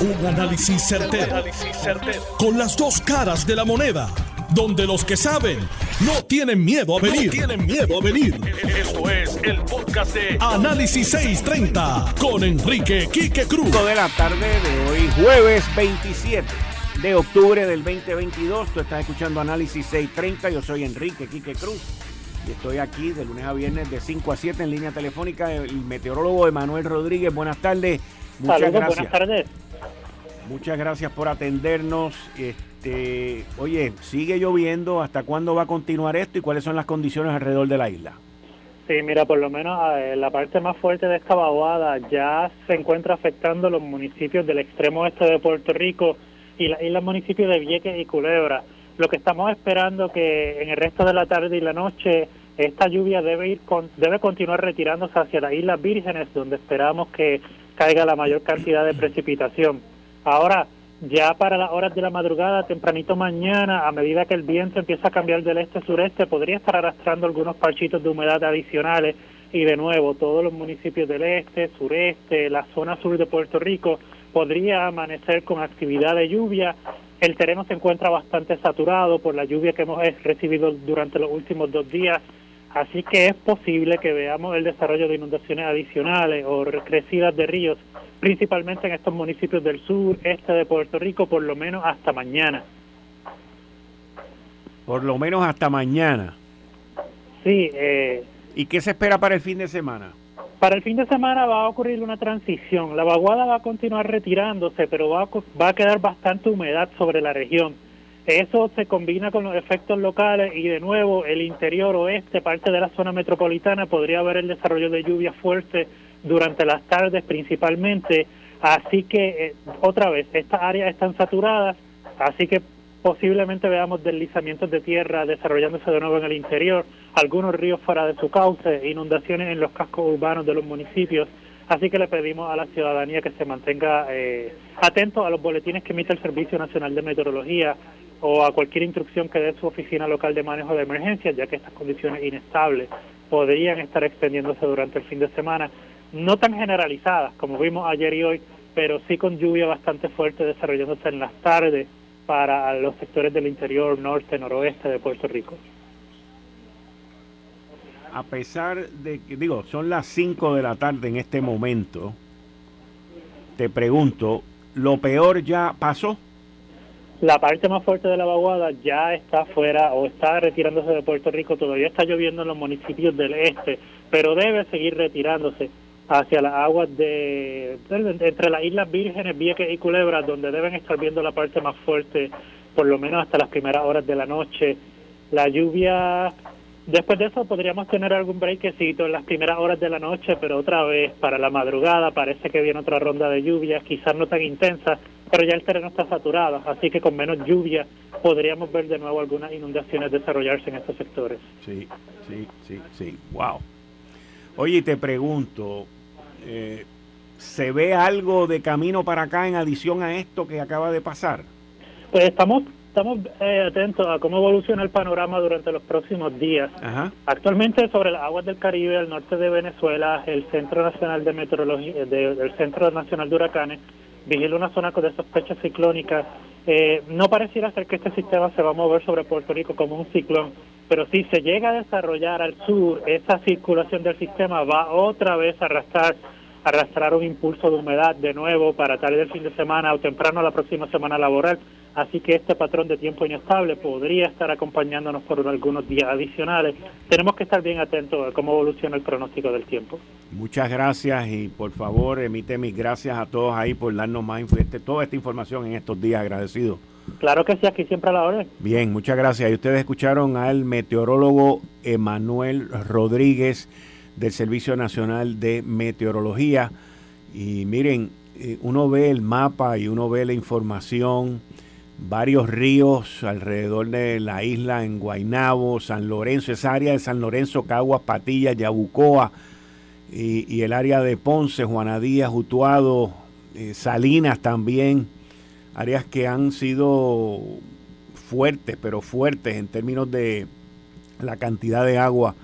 Un análisis certero, Con las dos caras de la moneda. Donde los que saben no tienen miedo a venir. tienen miedo a venir. Esto es el podcast de Análisis 630 con Enrique Quique Cruz. de la tarde de hoy, jueves 27 de octubre del 2022. Tú estás escuchando Análisis 630. Yo soy Enrique Quique Cruz. Y estoy aquí de lunes a viernes de 5 a 7 en línea telefónica. El meteorólogo Emanuel Rodríguez. Buenas tardes. Muchas gracias. Buenas tardes. Muchas gracias por atendernos. Este, oye, sigue lloviendo. ¿Hasta cuándo va a continuar esto y cuáles son las condiciones alrededor de la isla? Sí, mira, por lo menos eh, la parte más fuerte de esta vaguada ya se encuentra afectando los municipios del extremo este de Puerto Rico y, la, y los municipios de Vieques y Culebra. Lo que estamos esperando que en el resto de la tarde y la noche esta lluvia debe ir con, debe continuar retirándose hacia las Islas Vírgenes, donde esperamos que caiga la mayor cantidad de precipitación. Ahora, ya para las horas de la madrugada, tempranito mañana, a medida que el viento empieza a cambiar del este-sureste, podría estar arrastrando algunos parchitos de humedad adicionales y de nuevo todos los municipios del este, sureste, la zona sur de Puerto Rico podría amanecer con actividad de lluvia. El terreno se encuentra bastante saturado por la lluvia que hemos recibido durante los últimos dos días, así que es posible que veamos el desarrollo de inundaciones adicionales o crecidas de ríos principalmente en estos municipios del sur, este de Puerto Rico, por lo menos hasta mañana. Por lo menos hasta mañana. Sí. Eh, ¿Y qué se espera para el fin de semana? Para el fin de semana va a ocurrir una transición. La vaguada va a continuar retirándose, pero va a, va a quedar bastante humedad sobre la región. Eso se combina con los efectos locales y de nuevo el interior oeste, parte de la zona metropolitana, podría haber el desarrollo de lluvias fuertes durante las tardes principalmente. Así que, eh, otra vez, estas áreas están saturadas, así que posiblemente veamos deslizamientos de tierra desarrollándose de nuevo en el interior, algunos ríos fuera de su cauce, inundaciones en los cascos urbanos de los municipios. Así que le pedimos a la ciudadanía que se mantenga eh, atento a los boletines que emite el Servicio Nacional de Meteorología o a cualquier instrucción que dé su oficina local de manejo de emergencias, ya que estas condiciones inestables podrían estar extendiéndose durante el fin de semana no tan generalizadas como vimos ayer y hoy, pero sí con lluvia bastante fuerte desarrollándose en las tardes para los sectores del interior norte, noroeste de Puerto Rico. A pesar de que, digo, son las 5 de la tarde en este momento, te pregunto, ¿lo peor ya pasó? La parte más fuerte de la vaguada ya está fuera o está retirándose de Puerto Rico, todavía está lloviendo en los municipios del este, pero debe seguir retirándose hacia las aguas de entre las Islas Vírgenes, Vieques y Culebra, donde deben estar viendo la parte más fuerte, por lo menos hasta las primeras horas de la noche. La lluvia, después de eso podríamos tener algún breakcito en las primeras horas de la noche, pero otra vez para la madrugada parece que viene otra ronda de lluvia, quizás no tan intensa, pero ya el terreno está saturado, así que con menos lluvia podríamos ver de nuevo algunas inundaciones desarrollarse en estos sectores. Sí, sí, sí, sí, wow. Oye, te pregunto, eh, ¿Se ve algo de camino para acá en adición a esto que acaba de pasar? Pues estamos estamos eh, atentos a cómo evoluciona el panorama durante los próximos días. Actualmente sobre las aguas del Caribe, al norte de Venezuela, el Centro Nacional de Meteorología, del Centro Nacional de Huracanes, vigila una zona de sospecha ciclónica. Eh, no pareciera ser que este sistema se va a mover sobre Puerto Rico como un ciclón, pero si se llega a desarrollar al sur, esa circulación del sistema va otra vez a arrastrar arrastrar un impulso de humedad de nuevo para tarde del fin de semana o temprano la próxima semana laboral. Así que este patrón de tiempo inestable podría estar acompañándonos por algunos días adicionales. Tenemos que estar bien atentos a cómo evoluciona el pronóstico del tiempo. Muchas gracias y por favor emite mis gracias a todos ahí por darnos más este, toda esta información en estos días. Agradecido. Claro que sí, aquí siempre a la hora. Bien, muchas gracias. Y ustedes escucharon al meteorólogo Emanuel Rodríguez del Servicio Nacional de Meteorología. Y miren, eh, uno ve el mapa y uno ve la información, varios ríos alrededor de la isla en Guainabo, San Lorenzo, esa área de San Lorenzo, Caguas, Patillas, Yabucoa y, el área de Ponce, Juanadías, Utuado, eh, Salinas también áreas que han sido fuertes, pero fuertes en términos de la cantidad de agua,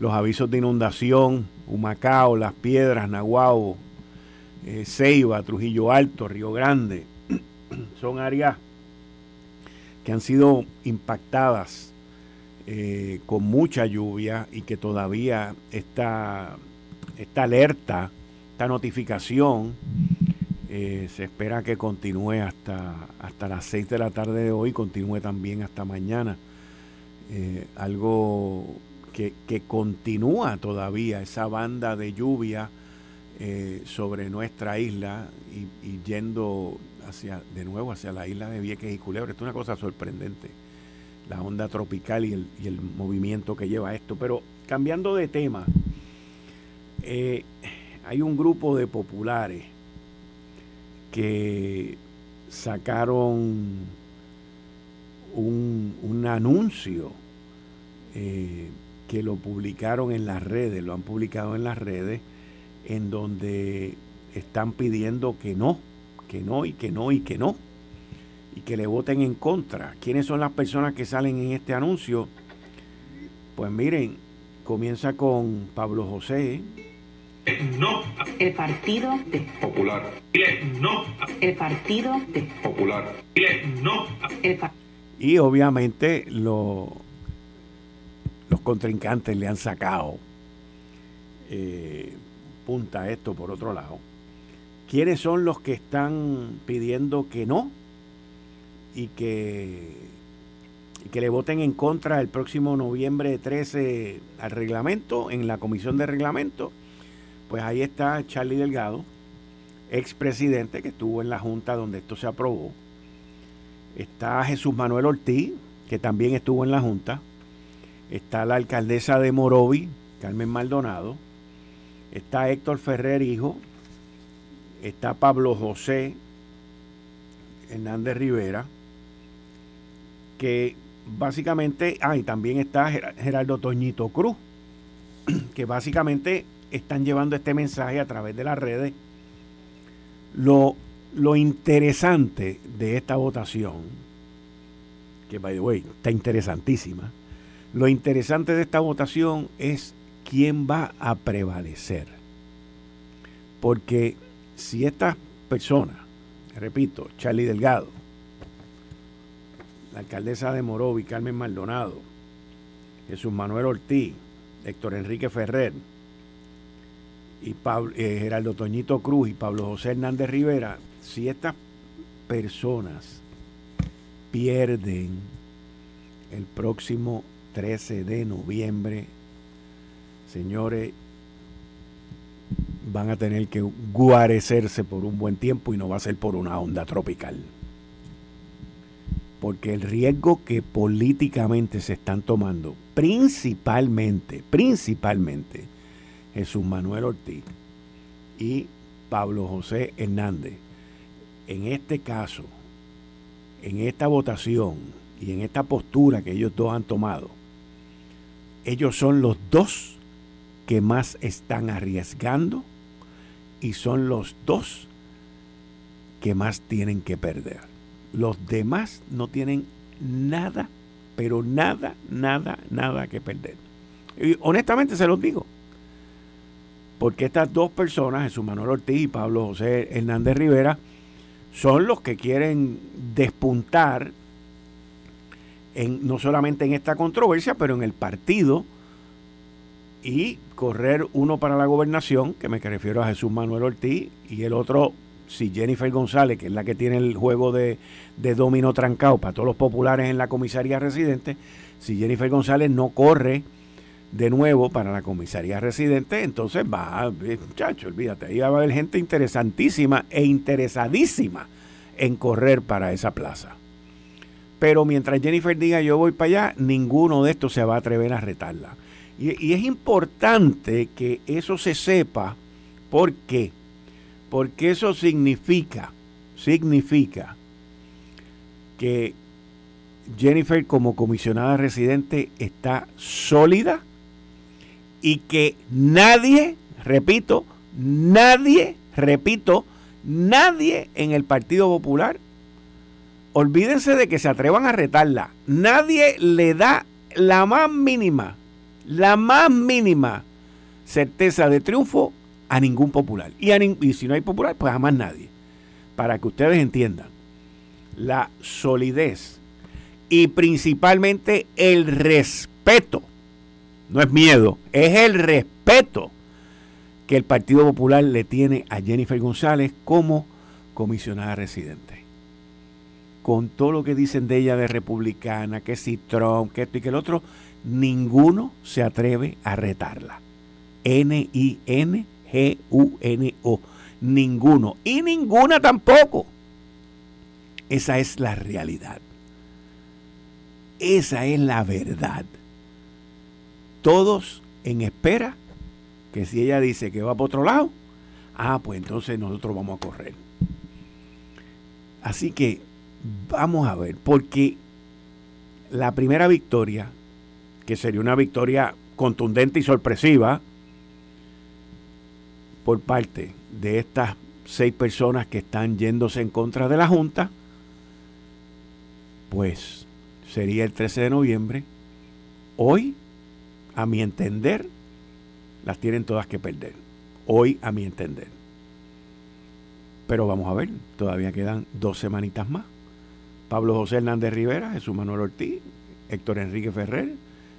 los avisos de inundación, Humacao, Las Piedras, Nahuabo, eh, Ceiba, Trujillo Alto, Río Grande. Son áreas que han sido impactadas eh, con mucha lluvia y que todavía esta, esta alerta, esta notificación, eh, se espera que continúe hasta, hasta las 6 de la tarde de hoy, continúe también hasta mañana. algo que, continúa todavía esa banda de lluvia eh, sobre nuestra isla y, yendo hacia de nuevo hacia la isla de Vieques y Culebra. Esto es una cosa sorprendente, la onda tropical y el, movimiento que lleva esto. Pero cambiando de tema, eh, hay un grupo de populares que sacaron un, anuncio eh, que lo publicaron en las redes, lo han publicado en las redes, en donde están pidiendo que no, que no y que no y que no, y que le voten en contra. ¿Quiénes son las personas que salen en este anuncio? Pues miren, comienza con Pablo José. No. El Partido Popular. No. El Partido Popular. No. y obviamente los contrincantes le han sacado eh, punta esto por otro lado. ¿Quiénes son los que están pidiendo que no y que, que le voten en contra el próximo noviembre 13 al reglamento, en la comisión de reglamento? Pues ahí está Charlie Delgado, expresidente que estuvo en la junta donde esto se aprobó. Está Jesús Manuel Ortiz, que también estuvo en la junta. Está la alcaldesa de Morovi, Carmen Maldonado está Héctor Ferrer, hijo, está Pablo José Hernández Rivera, que básicamente, ah, y también está Gerardo Toñito Cruz, que básicamente están llevando este mensaje a través de las redes. Lo, lo interesante de esta votación, que by the way, está interesantísima, lo interesante de esta votación es quién va a prevalecer. Porque si estas personas, repito, Charlie Delgado, la alcaldesa de Morovi, Carmen Maldonado, Jesús Manuel Ortiz, Héctor Enrique Ferrer, y eh, Geraldo Toñito Cruz y Pablo José Hernández Rivera, si estas personas pierden el próximo 13 de noviembre señores, van a tener que guarecerse por un buen tiempo y no va a ser por una onda tropical. Porque el riesgo que políticamente se están tomando, principalmente, principalmente, Jesús Manuel Ortiz y Pablo José Hernández, en este caso, en esta votación y en esta postura que ellos dos han tomado, ellos son los dos que más están arriesgando y son los dos que más tienen que perder. Los demás no tienen nada, pero nada, nada, nada que perder. Y honestamente se los digo. Porque estas dos personas, Jesús Manuel Ortiz y Pablo José Hernández Rivera, son los que quieren despuntar no solamente en esta controversia, pero en el partido y correr uno para la gobernación, que me refiero a Jesús Manuel Ortiz, y el otro, si Jennifer González, que es la que tiene el juego de, de domino trancado para todos los populares en la comisaría residente, si Jennifer González no corre de nuevo para la comisaría residente, entonces va, muchacho, olvídate, ahí va a haber gente interesantísima e interesadísima en correr para esa plaza. Pero mientras Jennifer diga yo voy para allá, ninguno de estos se va a atrever a retarla. Y, es importante que eso se sepa. ¿Por qué? Porque eso significa, significa que Jennifer como comisionada residente está sólida y que nadie, repito, nadie, repito, nadie en el Partido Popular, olvídense de que se atrevan a retarla, nadie le da la más mínima la más mínima certeza de triunfo a ningún popular. Y, y si no hay popular, pues a más nadie. Para que ustedes entiendan la solidez y principalmente el respeto. No es miedo, es el respeto que el Partido Popular le tiene a Jennifer González como comisionada residente. Con todo lo que dicen de ella de republicana, que si Trump, que esto y que el otro, ninguno se atreve a retarla. N-I-N-G-U-N-O. Ninguno. Y ninguna tampoco. Esa es la realidad. Esa es la verdad. Todos en espera que si ella dice que va por otro lado, ah, pues entonces nosotros vamos a correr. Así que vamos a ver, porque la primera victoria, que sería una victoria contundente y sorpresiva por parte de estas seis personas que están yéndose en contra de la Junta, pues sería el 13 de noviembre. Hoy, a mi entender, las tienen todas que perder. Hoy, a mi entender. Pero vamos a ver, todavía quedan dos semanitas más. Pablo José Hernández Rivera, Jesús Manuel Ortiz, Héctor Enrique Ferrer,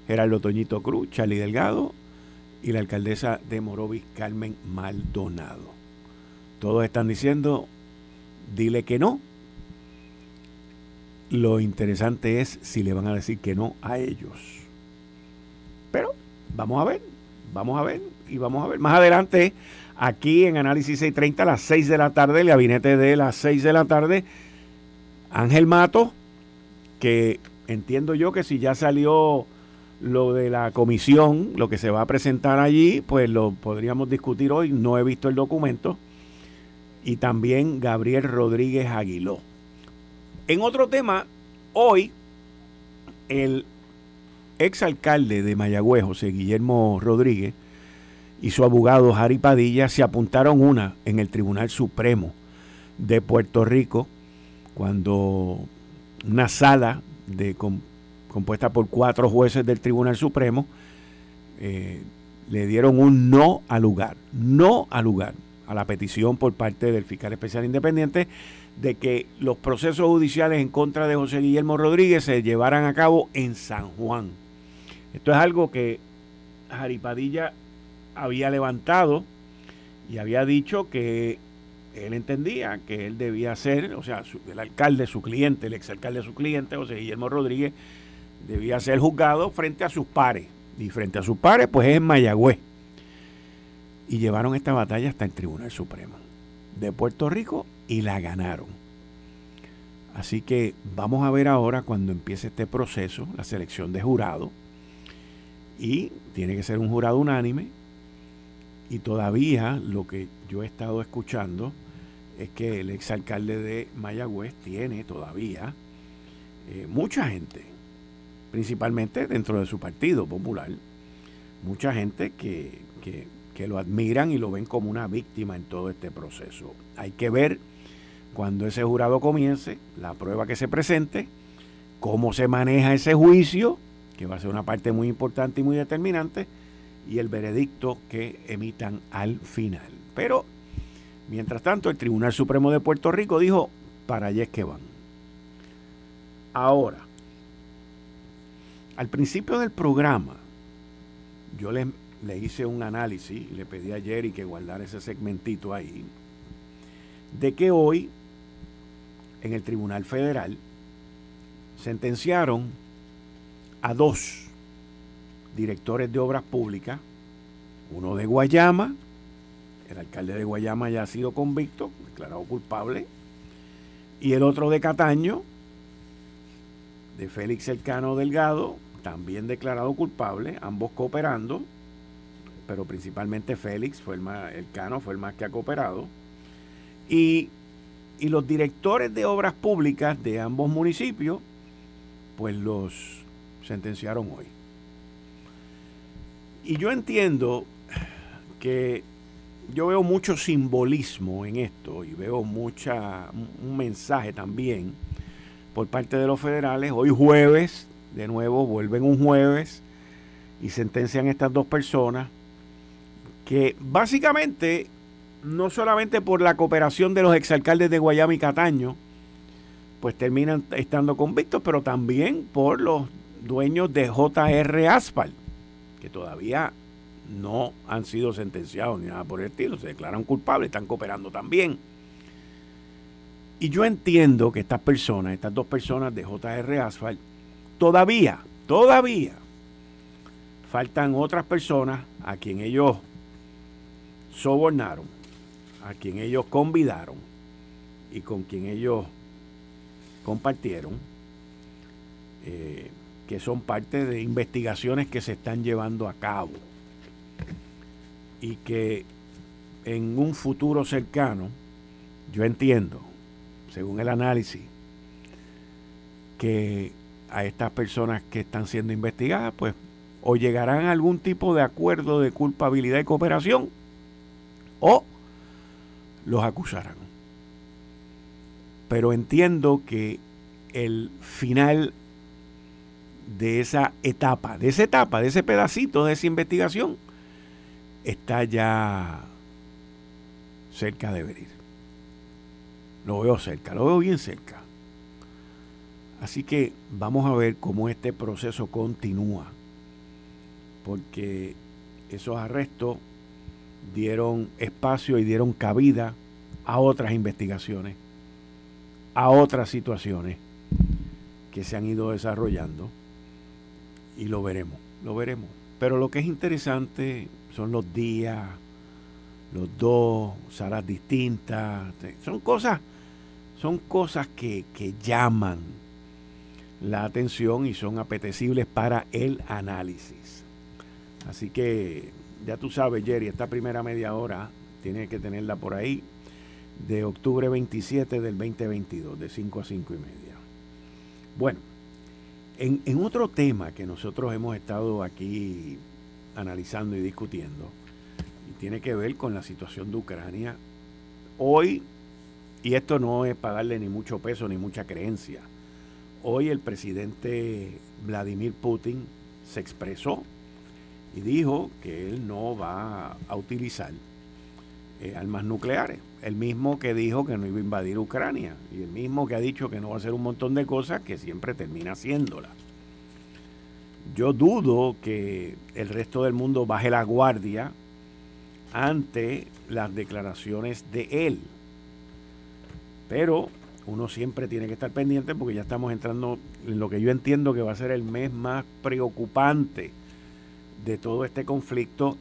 Gerardo Toñito Cruz, Charlie Delgado y la alcaldesa de Morovis, Carmen Maldonado. Todos están diciendo, dile que no, lo interesante es si le van a decir que no a ellos. Pero vamos a ver, vamos a ver y vamos a ver. Más adelante, aquí en Análisis 630 a las 6 de la tarde, el gabinete de las 6 de la tarde, Ángel Mato, que entiendo yo que si ya salió lo de la comisión, lo que se va a presentar allí, pues lo podríamos discutir hoy. No he visto el documento. Y también Gabriel Rodríguez Aguiló. En otro tema, hoy el exalcalde de Mayagüez, José Guillermo Rodríguez, y su abogado Jari Padilla se apuntaron una en el Tribunal Supremo de Puerto Rico cuando una sala compuesta por cuatro jueces del Tribunal Supremo eh, le dieron un no al lugar, no al lugar a la petición por parte del fiscal especial independiente de que los procesos judiciales en contra de José Guillermo Rodríguez se llevaran a cabo en San Juan. Esto es algo que Jaripadilla había levantado y había dicho que él entendía que él debía ser, o sea, el alcalde, su cliente, el exalcalde, su cliente, José Guillermo Rodríguez, debía ser juzgado frente a sus pares. Y frente a sus pares, pues es en Mayagüez. Y llevaron esta batalla hasta el Tribunal Supremo de Puerto Rico y la ganaron. Así que vamos a ver ahora cuando empiece este proceso, la selección de jurado. Y tiene que ser un jurado unánime. Y todavía lo que yo he estado escuchando es que el exalcalde de Mayagüez tiene todavía eh, mucha gente, principalmente dentro de su partido popular, mucha gente que, que que lo admiran y lo ven como una víctima en todo este proceso. Hay que ver cuando ese jurado comience, la prueba que se presente, cómo se maneja ese juicio, que va a ser una parte muy importante y muy determinante, y el veredicto que emitan al final. Pero, mientras tanto, el Tribunal Supremo de Puerto Rico dijo, para allá es que van. Ahora, al principio del programa, yo les le hice un análisis, le pedí a Jerry que guardara ese segmentito ahí, de que hoy en el Tribunal Federal sentenciaron a dos directores de obras públicas, uno de Guayama, el alcalde de Guayama ya ha sido convicto, declarado culpable, y el otro de Cataño, de Félix Elcano Delgado, también declarado culpable, ambos cooperando pero principalmente Félix fue el más, Cano fue el más que ha cooperado. Y, y los directores de obras públicas de ambos municipios, pues los sentenciaron hoy. Y yo entiendo que yo veo mucho simbolismo en esto y veo mucha un mensaje también por parte de los federales. Hoy jueves, de nuevo, vuelven un jueves y sentencian a estas dos personas que básicamente, no solamente por la cooperación de los exalcaldes de Guayama y Cataño, pues terminan estando convictos, pero también por los dueños de JR Asphalt, que todavía no han sido sentenciados ni nada por el estilo, se declaran culpables, están cooperando también. Y yo entiendo que estas personas, estas dos personas de JR Asphalt, todavía, todavía faltan otras personas a quien ellos sobornaron, a quien ellos convidaron y con quien ellos compartieron, eh, que son parte de investigaciones que se están llevando a cabo y que en un futuro cercano, yo entiendo, según el análisis, que a estas personas que están siendo investigadas, pues o llegarán a algún tipo de acuerdo de culpabilidad y cooperación, o los acusarán. Pero entiendo que el final de esa etapa, de esa etapa, de ese pedacito de esa investigación, está ya cerca de venir. Lo veo cerca, lo veo bien cerca. Así que vamos a ver cómo este proceso continúa, porque esos arrestos dieron espacio y dieron cabida a otras investigaciones, a otras situaciones que se han ido desarrollando y lo veremos, lo veremos. Pero lo que es interesante son los días, los dos, salas distintas, son cosas, son cosas que, que llaman la atención y son apetecibles para el análisis. Así que ya tú sabes, Jerry, esta primera media hora tienes que tenerla por ahí de octubre 27 del 2022, de 5 a 5 y media. Bueno, en, en otro tema que nosotros hemos estado aquí analizando y discutiendo, y tiene que ver con la situación de Ucrania, hoy, y esto no es para darle ni mucho peso ni mucha creencia, hoy el presidente Vladimir Putin se expresó y dijo que él no va a utilizar eh, armas nucleares. El mismo que dijo que no iba a invadir Ucrania y el mismo que ha dicho que no va a hacer un montón de cosas que siempre termina haciéndolas. Yo dudo que el resto del mundo baje la guardia ante las declaraciones de él. Pero uno siempre tiene que estar pendiente porque ya estamos entrando en lo que yo entiendo que va a ser el mes más preocupante de todo este conflicto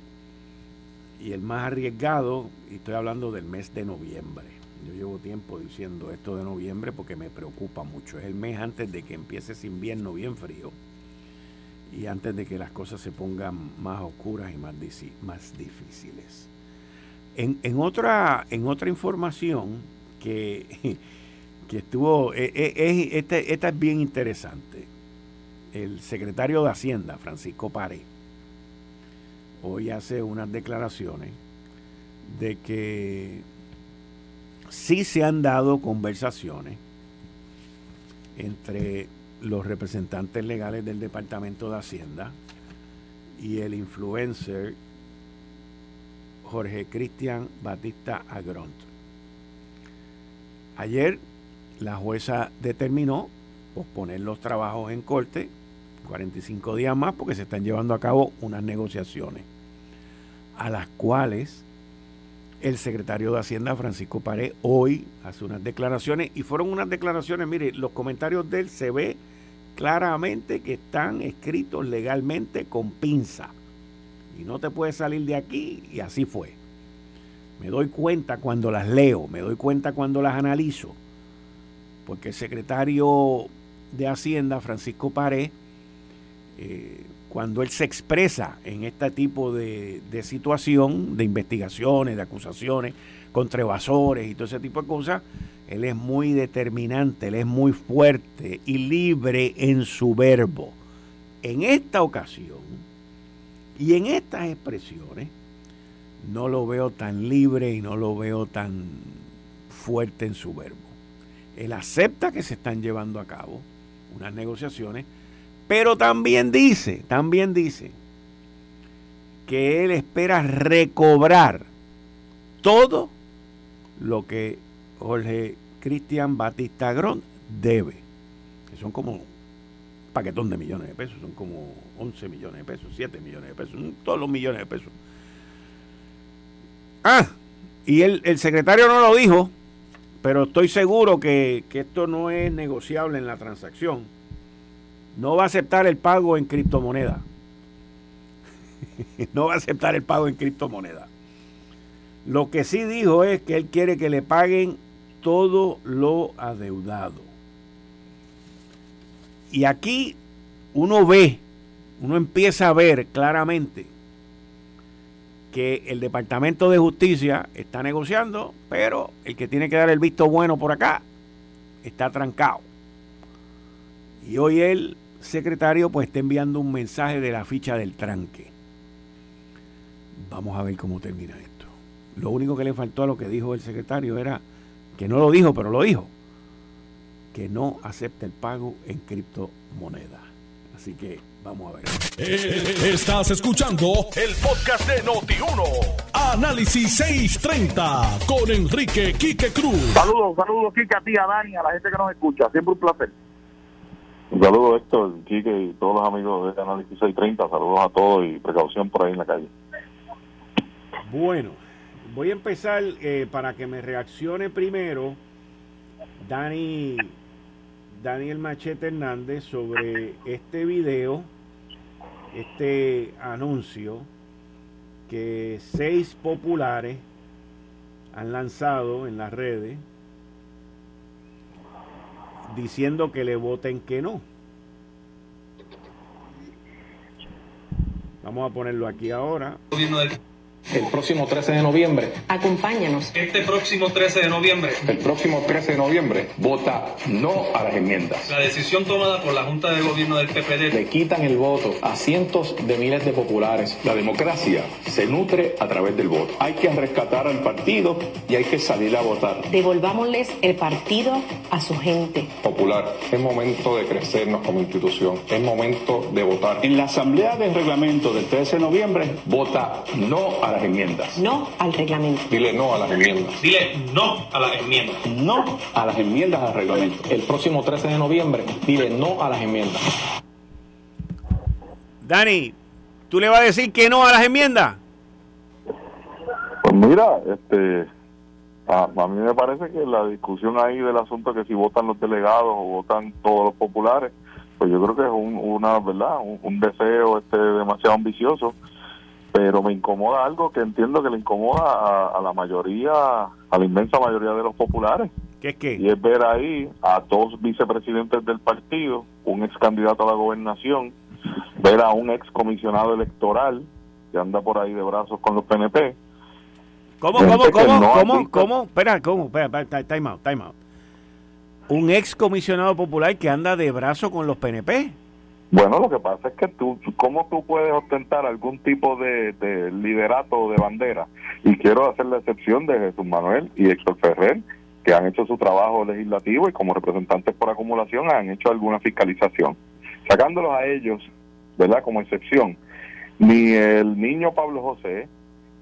y el más arriesgado, y estoy hablando del mes de noviembre. Yo llevo tiempo diciendo esto de noviembre porque me preocupa mucho. Es el mes antes de que empiece ese invierno bien frío y antes de que las cosas se pongan más oscuras y más, más difíciles. En, en, otra, en otra información que, que estuvo, e, e, este, esta es bien interesante. El secretario de Hacienda, Francisco Pare, hoy hace unas declaraciones de que sí se han dado conversaciones entre los representantes legales del Departamento de Hacienda y el influencer Jorge Cristian Batista Agront. Ayer la jueza determinó posponer los trabajos en corte 45 días más porque se están llevando a cabo unas negociaciones a las cuales el secretario de Hacienda, Francisco Paré, hoy hace unas declaraciones y fueron unas declaraciones, mire, los comentarios de él se ve claramente que están escritos legalmente con pinza y no te puedes salir de aquí y así fue. Me doy cuenta cuando las leo, me doy cuenta cuando las analizo, porque el secretario de Hacienda, Francisco Paré, eh, cuando él se expresa en este tipo de, situación, de investigaciones, de acusaciones contra evasores y todo ese tipo de cosas, él es muy determinante, él es muy fuerte y libre en su verbo. En esta ocasión y en estas expresiones, no lo veo tan libre y no lo veo tan fuerte en su verbo. Él acepta que se están llevando a cabo unas negociaciones pero también dice, también dice que él espera recobrar todo lo que Jorge Cristian Batista Grón debe. Que son como un paquetón de millones de pesos, son como 11 millones de pesos, 7 millones de pesos, todos los millones de pesos. Ah, y el, el secretario no lo dijo, pero estoy seguro que, que esto no es negociable en la transacción. No va a aceptar el pago en criptomoneda. no va a aceptar el pago en criptomoneda. Lo que sí dijo es que él quiere que le paguen todo lo adeudado. Y aquí uno ve, uno empieza a ver claramente que el Departamento de Justicia está negociando, pero el que tiene que dar el visto bueno por acá está trancado. Y hoy el secretario pues está enviando un mensaje de la ficha del tranque. Vamos a ver cómo termina esto. Lo único que le faltó a lo que dijo el secretario era, que no lo dijo, pero lo dijo, que no acepta el pago en criptomoneda. Así que vamos a ver. Eh, estás escuchando el podcast de Noti1. Análisis 630 con Enrique Quique Cruz. Saludos, saludos Quique a ti, a Dani, a la gente que nos escucha. Siempre un placer. Un saludo Héctor, Quique y todos los amigos de Análisis 630. Saludos a todos y precaución por ahí en la calle. Bueno, voy a empezar eh, para que me reaccione primero Dani Daniel Machete Hernández sobre este video, este anuncio que seis populares han lanzado en las redes diciendo que le voten que no. Vamos a ponerlo aquí ahora el próximo 13 de noviembre. Acompáñanos. Este próximo 13 de noviembre. El próximo 13 de noviembre. Vota no a las enmiendas. La decisión tomada por la Junta de Gobierno del PPD. Le quitan el voto a cientos de miles de populares. La democracia se nutre a través del voto. Hay que rescatar al partido y hay que salir a votar. Devolvámosles el partido a su gente. Popular, es momento de crecernos como institución. Es momento de votar. En la Asamblea de Reglamento del 13 de noviembre, vota no a las enmiendas. No al reglamento. Dile no a las enmiendas. Dile no a las enmiendas. No a las enmiendas al reglamento. El próximo 13 de noviembre, dile no a las enmiendas. Dani, ¿tú le vas a decir que no a las enmiendas? Pues mira, este, a, mí me parece que la discusión ahí del asunto que si votan los delegados o votan todos los populares, pues yo creo que es un, una, ¿verdad? Un, deseo este demasiado ambicioso pero me incomoda algo que entiendo que le incomoda a, la mayoría, a la inmensa mayoría de los populares. ¿Qué es qué? Y es ver ahí a dos vicepresidentes del partido, un ex candidato a la gobernación, ver a un ex comisionado electoral que anda por ahí de brazos con los PNP. ¿Cómo, cómo, cómo, cómo, cómo? Espera, ¿cómo? Espera, espera, time out, time out. Un ex comisionado popular que anda de brazos con los PNP. Bueno, lo que pasa es que tú, ¿cómo tú puedes ostentar algún tipo de, de liderato de bandera? Y quiero hacer la excepción de Jesús Manuel y Héctor Ferrer, que han hecho su trabajo legislativo y como representantes por acumulación han hecho alguna fiscalización. Sacándolos a ellos, ¿verdad? Como excepción, ni el niño Pablo José,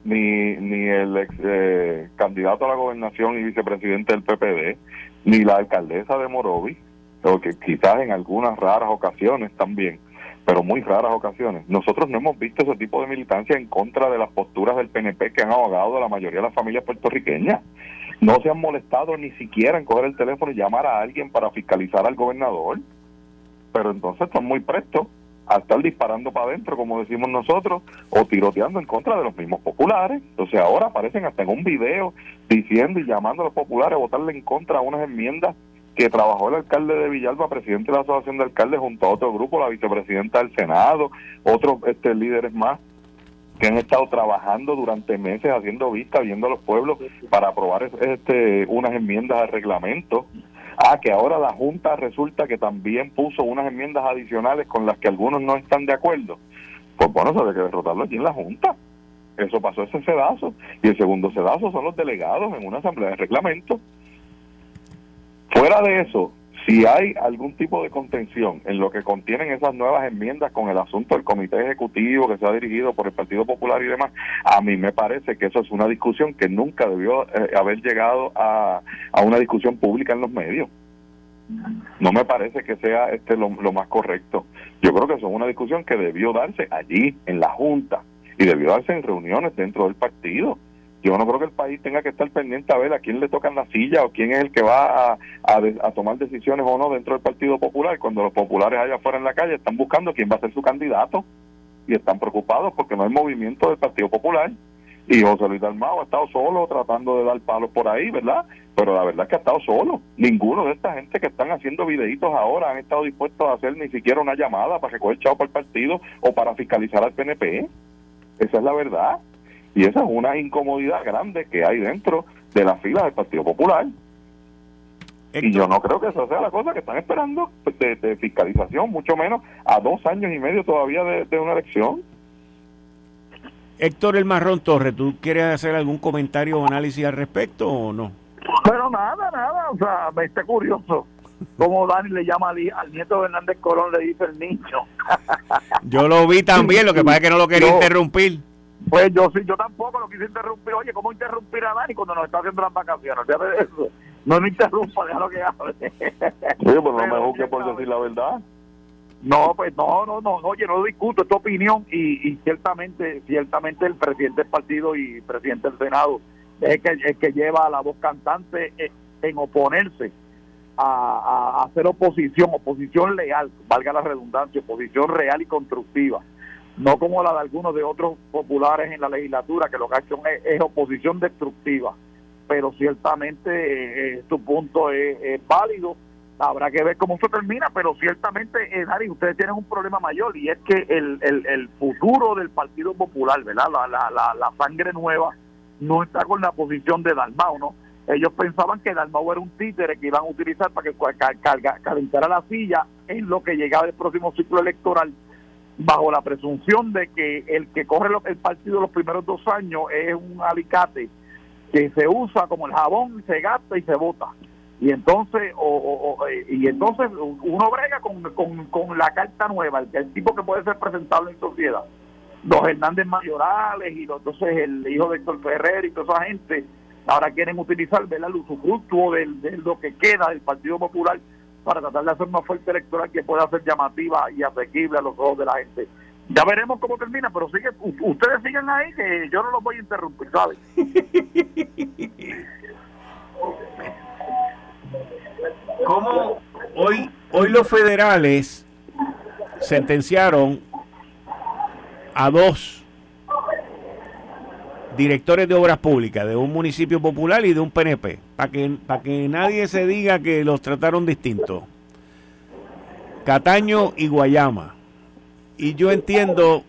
ni, ni el ex eh, candidato a la gobernación y vicepresidente del PPD, ni la alcaldesa de Morovi, o que quizás en algunas raras ocasiones también, pero muy raras ocasiones. Nosotros no hemos visto ese tipo de militancia en contra de las posturas del PNP que han ahogado a la mayoría de las familias puertorriqueñas. No se han molestado ni siquiera en coger el teléfono y llamar a alguien para fiscalizar al gobernador, pero entonces están muy prestos a estar disparando para adentro, como decimos nosotros, o tiroteando en contra de los mismos populares. Entonces ahora aparecen hasta en un video diciendo y llamando a los populares a votarle en contra a unas enmiendas que trabajó el alcalde de Villalba, presidente de la Asociación de Alcaldes, junto a otro grupo, la vicepresidenta del Senado, otros este, líderes más, que han estado trabajando durante meses haciendo vistas, viendo a los pueblos para aprobar este, unas enmiendas al reglamento. Ah, que ahora la Junta resulta que también puso unas enmiendas adicionales con las que algunos no están de acuerdo. Pues bueno, se debe que derrotarlo aquí en la Junta. Eso pasó ese sedazo. Y el segundo sedazo son los delegados en una asamblea de reglamento. Fuera de eso, si hay algún tipo de contención en lo que contienen esas nuevas enmiendas con el asunto del comité ejecutivo que se ha dirigido por el Partido Popular y demás, a mí me parece que eso es una discusión que nunca debió eh, haber llegado a, a una discusión pública en los medios. No me parece que sea este lo, lo más correcto. Yo creo que eso es una discusión que debió darse allí, en la Junta, y debió darse en reuniones dentro del partido yo no creo que el país tenga que estar pendiente a ver a quién le tocan la silla o quién es el que va a, tomar decisiones o no dentro del Partido Popular, cuando los populares allá afuera en la calle están buscando quién va a ser su candidato y están preocupados porque no hay movimiento del Partido Popular. Y José Luis Dalmao ha estado solo tratando de dar palos por ahí, ¿verdad? Pero la verdad es que ha estado solo. Ninguno de esta gente que están haciendo videitos ahora han estado dispuestos a hacer ni siquiera una llamada para recoger chavo para el partido o para fiscalizar al PNP. Esa es la verdad. Y esa es una incomodidad grande que hay dentro de las filas del Partido Popular. Y yo no creo que esa sea la cosa que están esperando de, fiscalización, mucho menos a dos años y medio todavía de, una elección. Héctor El Marrón Torres, ¿tú quieres hacer algún comentario o análisis al respecto o no? Pero nada, nada, o sea, me está curioso como Dani le llama al, nieto de Hernández Colón, le dice el niño. yo lo vi también, lo que pasa es que no lo quería interrumpir. Pues yo sí, yo tampoco lo quise interrumpir. Oye, ¿cómo interrumpir a Dani cuando nos está haciendo las vacaciones? de eso. No me interrumpa, déjalo que hable. Oye, pues no me juzgue por decir la verdad. No, pues no, no, no, oye, no discuto, es tu opinión y, y ciertamente, ciertamente el presidente del partido y presidente del Senado es el que, el que lleva a la voz cantante en oponerse a, a hacer oposición, oposición leal, valga la redundancia, oposición real y constructiva no como la de algunos de otros populares en la legislatura, que lo que hecho es, oposición destructiva. Pero ciertamente eh, eh, tu punto es, válido. Habrá que ver cómo se termina, pero ciertamente, eh, Dari, ustedes tienen un problema mayor y es que el, el, el futuro del Partido Popular, ¿verdad? La, la, la, la, sangre nueva no está con la posición de Dalmau, ¿no? Ellos pensaban que Dalmau era un títere que iban a utilizar para que calentara la silla en lo que llegaba el próximo ciclo electoral bajo la presunción de que el que corre el partido los primeros dos años es un alicate que se usa como el jabón, se gasta y se bota. Y entonces, o, eh, y entonces uno brega con, con, la carta nueva, el, tipo que puede ser presentable en sociedad. Los Hernández Mayorales y entonces el hijo de Héctor Ferrer y toda esa gente ahora quieren utilizar el usufructuo de, de lo que queda del Partido Popular para tratar de hacer una fuerza electoral que pueda ser llamativa y asequible a los ojos de la gente. Ya veremos cómo termina, pero sigue, ustedes sigan ahí que yo no los voy a interrumpir, ¿sabes? ¿Cómo hoy, hoy los federales sentenciaron a dos directores de obras públicas de un municipio popular y de un PNP, para que, para que nadie se diga que los trataron distintos. Cataño y Guayama. Y yo entiendo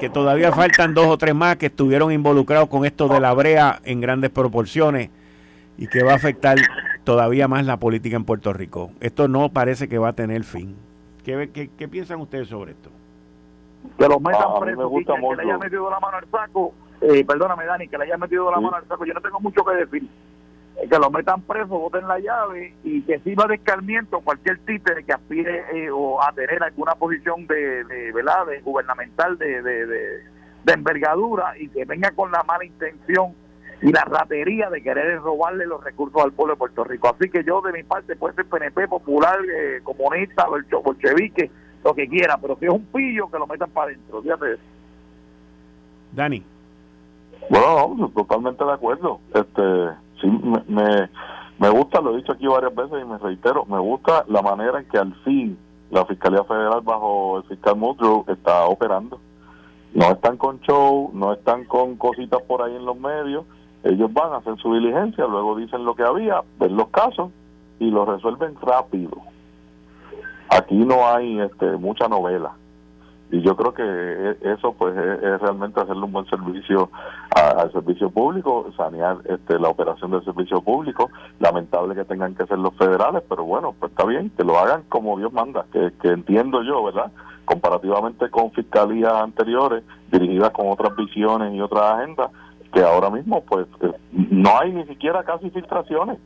que todavía faltan dos o tres más que estuvieron involucrados con esto de la brea en grandes proporciones y que va a afectar todavía más la política en Puerto Rico. Esto no parece que va a tener fin. ¿Qué, qué, piensan ustedes sobre esto? Que los metan ah, presos, que le haya metido la mano al saco eh, perdóname Dani, que le haya metido la mano al saco, yo no tengo mucho que decir. Eh, que lo metan preso, voten la llave y que sirva de escarmiento cualquier títere que aspire eh, o a tener alguna posición de, de, ¿verdad? de gubernamental de, de, de, envergadura y que venga con la mala intención y la ratería de querer robarle los recursos al pueblo de Puerto Rico. Así que yo de mi parte puede ser PNP, popular, eh, comunista, bolchevique, lo que quiera, pero si es un pillo que lo metan para adentro, fíjate eso. Dani. Bueno, totalmente de acuerdo. Este, sí, me, me, gusta, lo he dicho aquí varias veces y me reitero, me gusta la manera en que al fin la Fiscalía Federal bajo el fiscal Mudrow está operando. No están con show, no están con cositas por ahí en los medios. Ellos van a hacer su diligencia, luego dicen lo que había, ven los casos y lo resuelven rápido. Aquí no hay este, mucha novela y yo creo que e, eso pues es, realmente hacerle un buen servicio al servicio público sanear este la operación del servicio público. Lamentable que tengan que ser los federales pero bueno pues está bien que lo hagan como Dios manda que, que entiendo yo verdad comparativamente con fiscalías anteriores dirigidas con otras visiones y otras agendas que ahora mismo pues eh, no hay ni siquiera casi filtraciones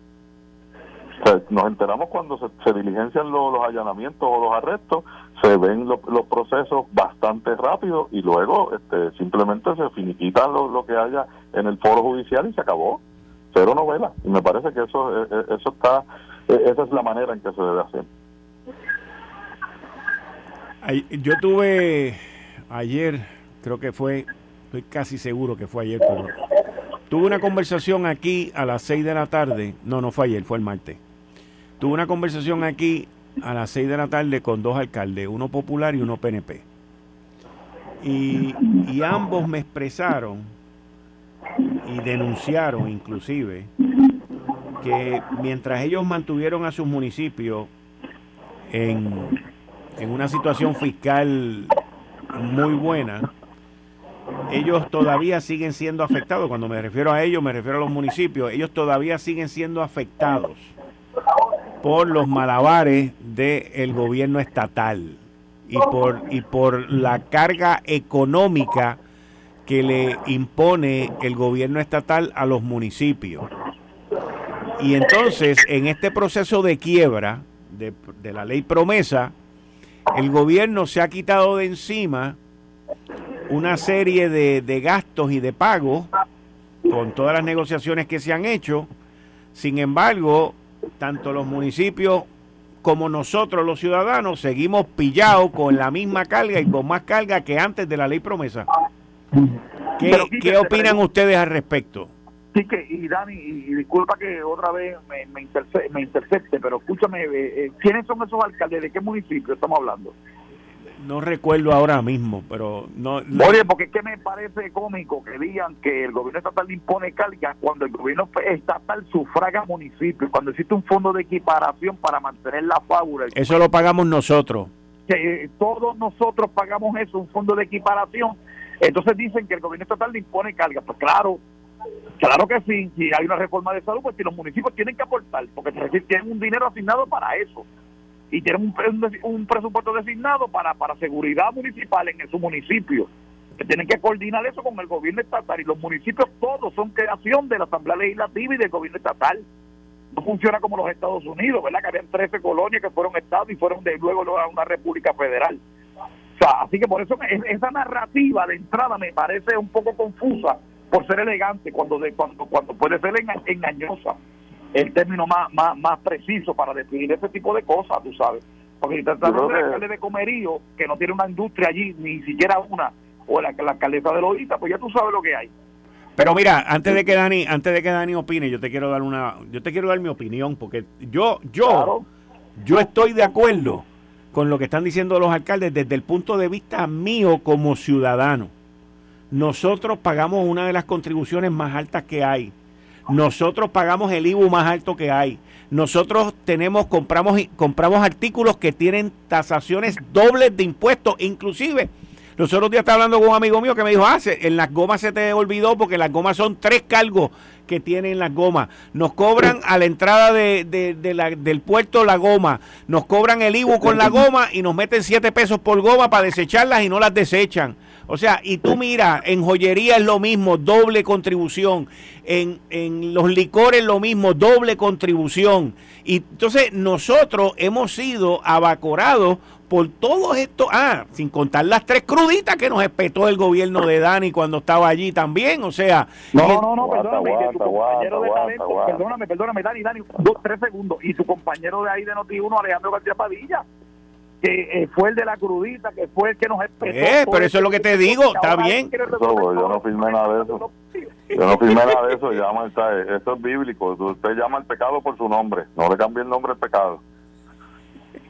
nos enteramos cuando se, diligencian los, allanamientos o los arrestos, se ven los procesos bastante rápido y luego este, simplemente se finiquita lo, lo que haya en el foro judicial y se acabó. Cero novela. Y me parece que eso, eh, eh, eso está, eh, esa es la manera en que se debe hacer. Yo tuve ayer, creo que fue, estoy casi seguro que fue ayer, pero tuve una conversación aquí a las 6 de la tarde, no, no fue ayer, fue el martes. Tuve una conversación aquí a las 6 de la tarde con dos alcaldes, uno popular y uno PNP. Y, ambos me expresaron y denunciaron inclusive que mientras ellos mantuvieron a sus municipios en, en una situación fiscal muy buena, ellos todavía siguen siendo afectados. Cuando me refiero a ellos, me refiero a los municipios. Ellos todavía siguen siendo afectados por los malabares del gobierno estatal y por, y por la carga económica que le impone el gobierno estatal a los municipios. Y entonces, en este proceso de quiebra de, la ley promesa, el gobierno se ha quitado de encima una serie de, de gastos y de pagos con todas las negociaciones que se han hecho. Sin embargo, tanto los municipios como nosotros los ciudadanos seguimos pillados con la misma carga y con más carga que antes de la ley promesa. ¿Qué, opinan ustedes al respecto? Sí, que, y Dani, y disculpa que otra vez me, me, intercepte, pero escúchame, eh, eh, ¿quiénes son esos alcaldes? ¿De qué municipio estamos hablando? No recuerdo ahora mismo, pero no. Oye, porque es que me parece cómico que digan que el gobierno estatal impone carga cuando el gobierno estatal sufraga municipios, cuando existe un fondo de equiparación para mantener la fábula. Eso lo pagamos nosotros. Que todos nosotros pagamos eso, un fondo de equiparación entonces dicen que el gobierno estatal le impone carga. Pues claro, claro que sí. Si hay una reforma de salud, pues si los municipios tienen que aportar, porque tienen un dinero asignado para eso. Y tienen un, presupuesto designado para, para seguridad municipal en su municipio. Que tienen que coordinar eso con el gobierno estatal. Y los municipios todos son creación de la Asamblea Legislativa y del gobierno estatal. No funciona como los Estados Unidos, ¿verdad? Que habían 13 colonias que fueron estados y fueron de luego a una república federal así que por eso esa narrativa de entrada me parece un poco confusa por ser elegante cuando de, cuando cuando puede ser engañosa el término más, más más preciso para definir ese tipo de cosas tú sabes porque si te estás hablando de alcalde de comerío que no tiene una industria allí ni siquiera una o la, la alcaldesa de Lodita pues ya tú sabes lo que hay pero mira, antes de que Dani, antes de que Dani opine, yo te quiero dar una, yo te quiero dar mi opinión, porque yo, yo, yo estoy de acuerdo con lo que están diciendo los alcaldes desde el punto de vista mío como ciudadano. Nosotros pagamos una de las contribuciones más altas que hay. Nosotros pagamos el IBU más alto que hay. Nosotros tenemos, compramos, compramos artículos que tienen tasaciones dobles de impuestos, inclusive. Los otros días estaba hablando con un amigo mío que me dijo, ah, en las gomas se te olvidó porque las gomas son tres cargos que tienen las gomas. Nos cobran a la entrada de, del puerto la goma. Nos cobran el IBU con la goma y nos meten siete pesos por goma para desecharlas y no las desechan. O sea, y tú mira, en joyería es lo mismo, doble contribución. En, en los licores lo mismo, doble contribución. Y entonces nosotros hemos sido abacorados por todo esto, ah, sin contar las tres cruditas que nos espetó el gobierno de Dani cuando estaba allí también, o sea... No, no, no, perdóname, tu compañero de talento, perdóname, perdóname, Dani, Dani, dos, tres segundos, y tu compañero de ahí de Noti1, Alejandro García Padilla, que eh, fue el de la crudita, que fue el que nos espetó. Eh, pero eso es lo que te digo, está bien. yo no firmé nada de eso. Yo no firmé nada de eso, llama, eso es bíblico, usted llama al pecado por su nombre, no le cambie el nombre al pecado.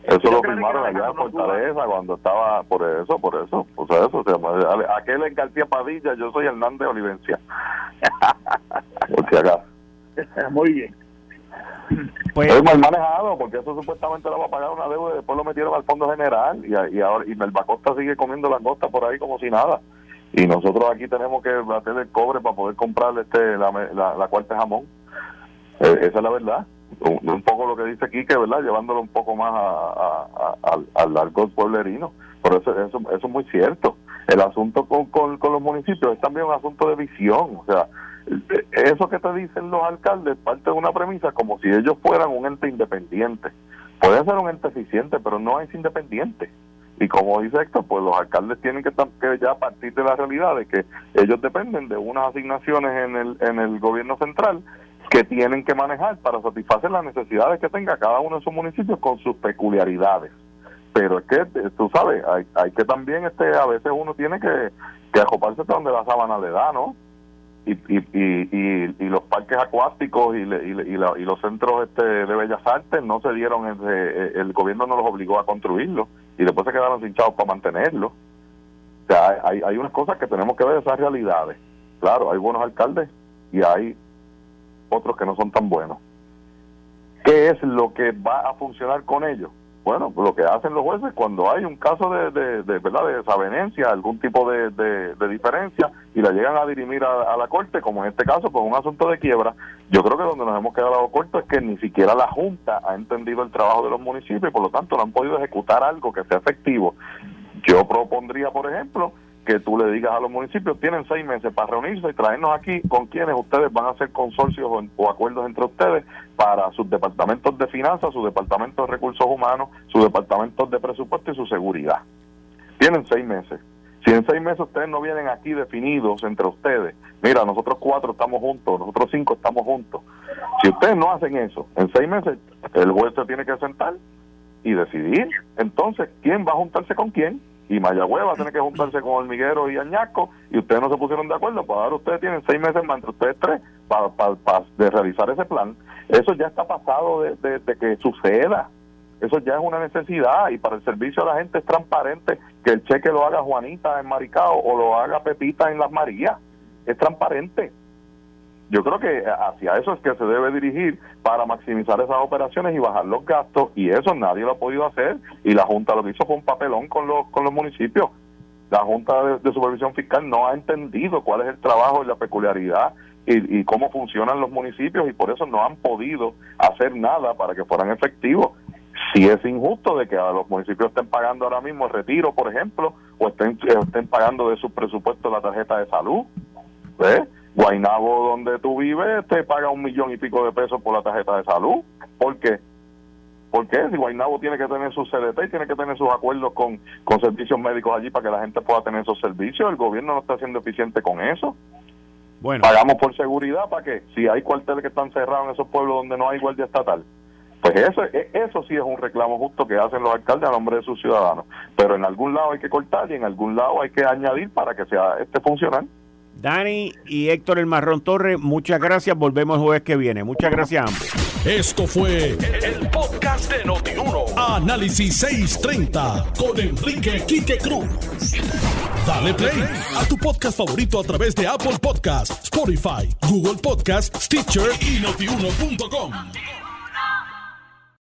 Eso lo firmaron allá en Fortaleza cuando estaba por eso, por eso, por eso. se llama aquel en García Padilla, yo soy Hernández Olivencia. por si acaso. Muy bien. Pues, es mal manejado, porque eso supuestamente lo va a pagar una deuda y después lo metieron al Fondo General y, y ahora y Melbacosta sigue comiendo langosta por ahí como si nada. Y nosotros aquí tenemos que bater el cobre para poder comprar este la, la, la cuarta jamón. Eh, esa es la verdad un, poco lo que dice Quique, ¿verdad? Llevándolo un poco más a, al largo pueblerino. Por eso, eso, eso es muy cierto. El asunto con, con, los municipios es también un asunto de visión. O sea, eso que te dicen los alcaldes parte de una premisa como si ellos fueran un ente independiente. Puede ser un ente eficiente, pero no es independiente. Y como dice Héctor, pues los alcaldes tienen que, que ya partir de la realidad de que ellos dependen de unas asignaciones en el, en el gobierno central que tienen que manejar para satisfacer las necesidades que tenga cada uno de sus municipios con sus peculiaridades. Pero es que, eh, tú sabes, hay, hay que también, este a veces uno tiene que, que acoparse hasta donde la sábana le da, ¿no? Y, y, y, y, los parques acuáticos y, y, los centros este de bellas artes no se dieron, el, eh, el gobierno no los obligó a construirlos y después se quedaron hinchados para mantenerlos. O sea, hay, hay unas cosas que tenemos que ver esas realidades. Claro, hay buenos alcaldes y hay otros que no son tan buenos. ¿Qué es lo que va a funcionar con ellos? Bueno, lo que hacen los jueces cuando hay un caso de, de, verdad de desavenencia, algún tipo de, de, diferencia y la llegan a dirimir a, la corte, como en este caso, pues un asunto de quiebra, yo creo que donde nos hemos quedado cortos es que ni siquiera la Junta ha entendido el trabajo de los municipios y por lo tanto no han podido ejecutar algo que sea efectivo. Yo propondría, por ejemplo, que tú le digas a los municipios, tienen seis meses para reunirse y traernos aquí con quienes ustedes van a hacer consorcios o, acuerdos entre ustedes para sus departamentos de finanzas, sus departamentos de recursos humanos, sus departamentos de presupuesto y su seguridad. Tienen seis meses. Si en seis meses ustedes no vienen aquí definidos entre ustedes, mira, nosotros cuatro estamos juntos, nosotros cinco estamos juntos. Si ustedes no hacen eso, en seis meses el juez se tiene que sentar y decidir entonces quién va a juntarse con quién y Mayagüez va a tener que juntarse con Hormiguero y Añasco y ustedes no se pusieron de acuerdo, pues ahora ustedes tienen seis meses más entre ustedes tres para, para, de realizar ese plan. Eso ya está pasado de, que suceda. Eso ya es una necesidad y para el servicio a la gente es transparente que el cheque lo haga Juanita en Maricao o lo haga Pepita en Las Marías. Es transparente. Yo creo que hacia eso es que se debe dirigir para maximizar esas operaciones y bajar los gastos y eso nadie lo ha podido hacer y la Junta lo que hizo fue un papelón con los, con los municipios. La Junta de, Supervisión Fiscal no ha entendido cuál es el trabajo y la peculiaridad y, cómo funcionan los municipios y por eso no han podido hacer nada para que fueran efectivos. Si es injusto de que a los municipios estén pagando ahora mismo el retiro, por ejemplo, o estén, estén pagando de su presupuesto la tarjeta de salud. ¿ves? Guainabo, donde tú vives, te paga un millón y pico de pesos por la tarjeta de salud. ¿Por qué? ¿Por qué? Si Guainabo tiene que tener su CDT y tiene que tener sus acuerdos con, con servicios médicos allí para que la gente pueda tener esos servicios, el gobierno no está siendo eficiente con eso. Bueno. Pagamos por seguridad para que si hay cuarteles que están cerrados en esos pueblos donde no hay guardia estatal, pues eso, e, eso sí es un reclamo justo que hacen los alcaldes a nombre de sus ciudadanos. Pero en algún lado hay que cortar y en algún lado hay que añadir para que sea este funcional. Dani y Héctor El Marrón Torre, muchas gracias. Volvemos el jueves que viene. Muchas gracias a ambos. Esto fue el podcast de Notiuno. Análisis 630 con Enrique Quique Cruz. Dale play a tu podcast favorito a través de Apple Podcasts, Spotify, Google Podcasts, Stitcher y notiuno.com.